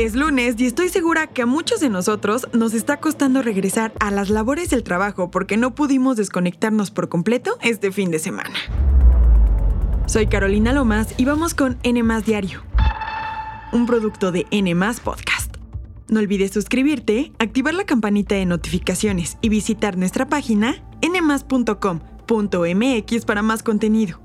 Es lunes y estoy segura que a muchos de nosotros nos está costando regresar a las labores del trabajo porque no pudimos desconectarnos por completo este fin de semana. Soy Carolina Lomas y vamos con N Diario, un producto de N Podcast. No olvides suscribirte, activar la campanita de notificaciones y visitar nuestra página nmas.com.mx para más contenido.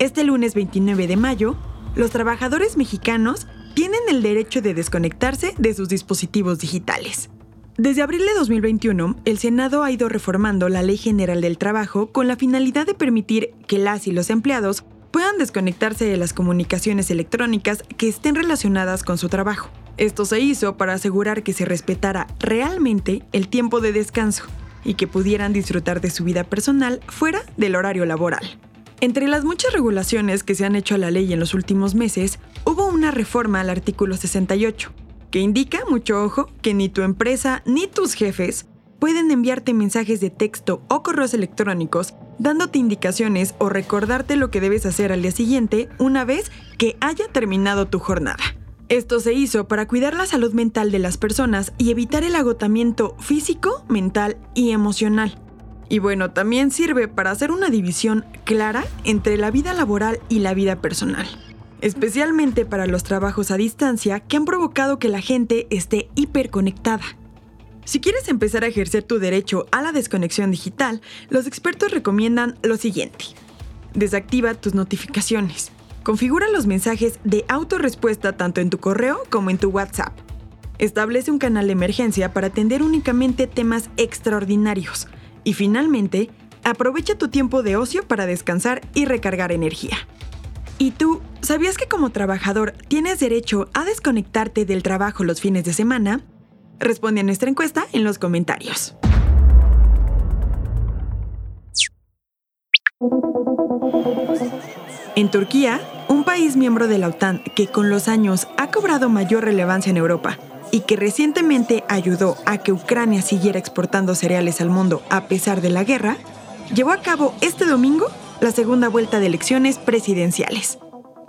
Este lunes 29 de mayo, los trabajadores mexicanos tienen el derecho de desconectarse de sus dispositivos digitales. Desde abril de 2021, el Senado ha ido reformando la Ley General del Trabajo con la finalidad de permitir que las y los empleados puedan desconectarse de las comunicaciones electrónicas que estén relacionadas con su trabajo. Esto se hizo para asegurar que se respetara realmente el tiempo de descanso y que pudieran disfrutar de su vida personal fuera del horario laboral. Entre las muchas regulaciones que se han hecho a la ley en los últimos meses, hubo reforma al artículo 68, que indica, mucho ojo, que ni tu empresa ni tus jefes pueden enviarte mensajes de texto o correos electrónicos dándote indicaciones o recordarte lo que debes hacer al día siguiente una vez que haya terminado tu jornada. Esto se hizo para cuidar la salud mental de las personas y evitar el agotamiento físico, mental y emocional. Y bueno, también sirve para hacer una división clara entre la vida laboral y la vida personal, especialmente para los trabajos a distancia que han provocado que la gente esté hiperconectada. Si quieres empezar a ejercer tu derecho a la desconexión digital, los expertos recomiendan lo siguiente. Desactiva tus notificaciones. Configura los mensajes de autorrespuesta tanto en tu correo como en tu WhatsApp. Establece un canal de emergencia para atender únicamente temas extraordinarios, y finalmente, aprovecha tu tiempo de ocio para descansar y recargar energía. ¿Y tú, sabías que como trabajador tienes derecho a desconectarte del trabajo los fines de semana? Responde a nuestra encuesta en los comentarios. En Turquía, un país miembro de la OTAN que con los años ha cobrado mayor relevancia en Europa, y que recientemente ayudó a que Ucrania siguiera exportando cereales al mundo a pesar de la guerra, llevó a cabo este domingo la segunda vuelta de elecciones presidenciales.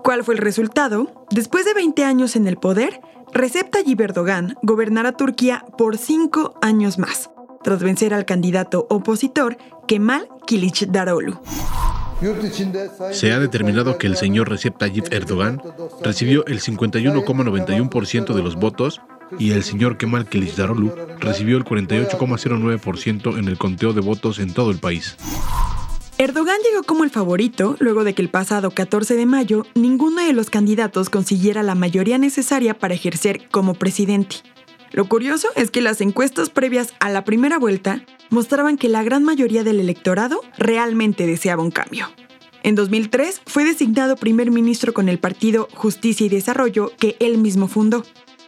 ¿Cuál fue el resultado? Después de 20 años en el poder, Recep Tayyip Erdogan gobernará Turquía por cinco años más, tras vencer al candidato opositor Kemal Kılıçdaroğlu. Se ha determinado que el señor Recep Tayyip Erdogan recibió el 51,91% de los votos y el señor Kemal Kılıçdaroğlu recibió el 48,09% en el conteo de votos en todo el país. Erdogan llegó como el favorito luego de que el pasado 14 de mayo ninguno de los candidatos consiguiera la mayoría necesaria para ejercer como presidente. Lo curioso es que las encuestas previas a la primera vuelta mostraban que la gran mayoría del electorado realmente deseaba un cambio. En 2003 fue designado primer ministro con el partido Justicia y Desarrollo que él mismo fundó.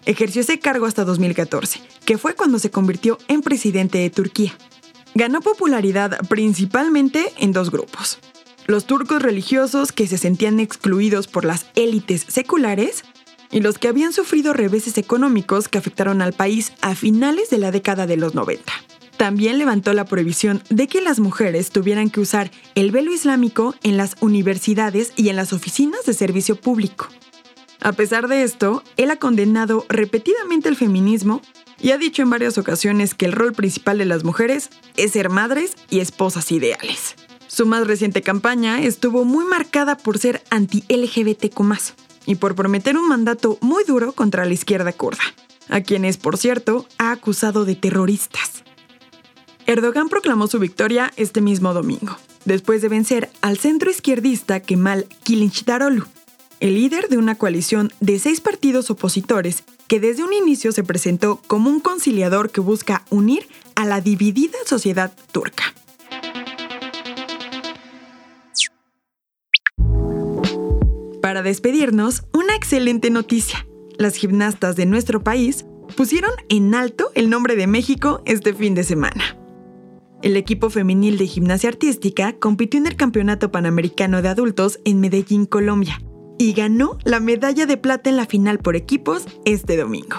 Ejerció ese cargo hasta 2014, que fue cuando se convirtió en presidente de Turquía. Ganó popularidad principalmente en dos grupos. Los turcos religiosos que se sentían excluidos por las élites seculares y los que habían sufrido reveses económicos que afectaron al país a finales de la década de los 90. También levantó la prohibición de que las mujeres tuvieran que usar el velo islámico en las universidades y en las oficinas de servicio público. A pesar de esto, él ha condenado repetidamente el feminismo y ha dicho en varias ocasiones que el rol principal de las mujeres es ser madres y esposas ideales. Su más reciente campaña estuvo muy marcada por ser anti-LGBTQ y por prometer un mandato muy duro contra la izquierda kurda, a quienes, por cierto, ha acusado de terroristas. Erdogan proclamó su victoria este mismo domingo, después de vencer al centro izquierdista Kemal Kılıçdaroğlu, el líder de una coalición de seis partidos opositores que desde un inicio se presentó como un conciliador que busca unir a la dividida sociedad turca. Para despedirnos, una excelente noticia. Las gimnastas de nuestro país pusieron en alto el nombre de México este fin de semana. El equipo femenil de gimnasia artística compitió en el Campeonato Panamericano de Adultos en Medellín, Colombia, y ganó la medalla de plata en la final por equipos este domingo.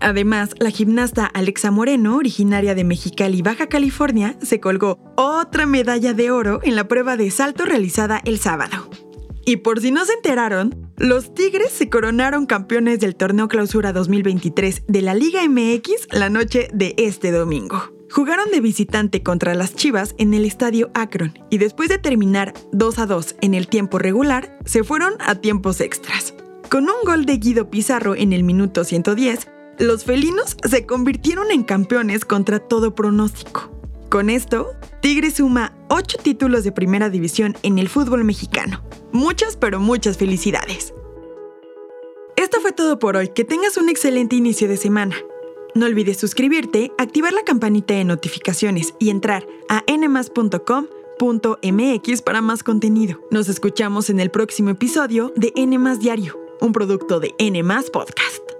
Además, la gimnasta Alexa Moreno, originaria de Mexicali, Baja California, se colgó otra medalla de oro en la prueba de salto realizada el sábado. Y por si no se enteraron, Los Tigres se coronaron campeones del torneo Clausura 2023 de la Liga MX la noche de este domingo. Jugaron de visitante contra las Chivas en el estadio Akron y después de terminar 2 a 2 en el tiempo regular, se fueron a tiempos extras. Con un gol de Guido Pizarro en el minuto 110, los felinos se convirtieron en campeones contra todo pronóstico. Con esto, Tigres suma 8 títulos de primera división en el fútbol mexicano. Muchas, pero muchas felicidades. Esto fue todo por hoy. Que tengas un excelente inicio de semana. No olvides suscribirte, activar la campanita de notificaciones y entrar a nmas.com.mx para más contenido. Nos escuchamos en el próximo episodio de N Diario, un producto de N Podcast.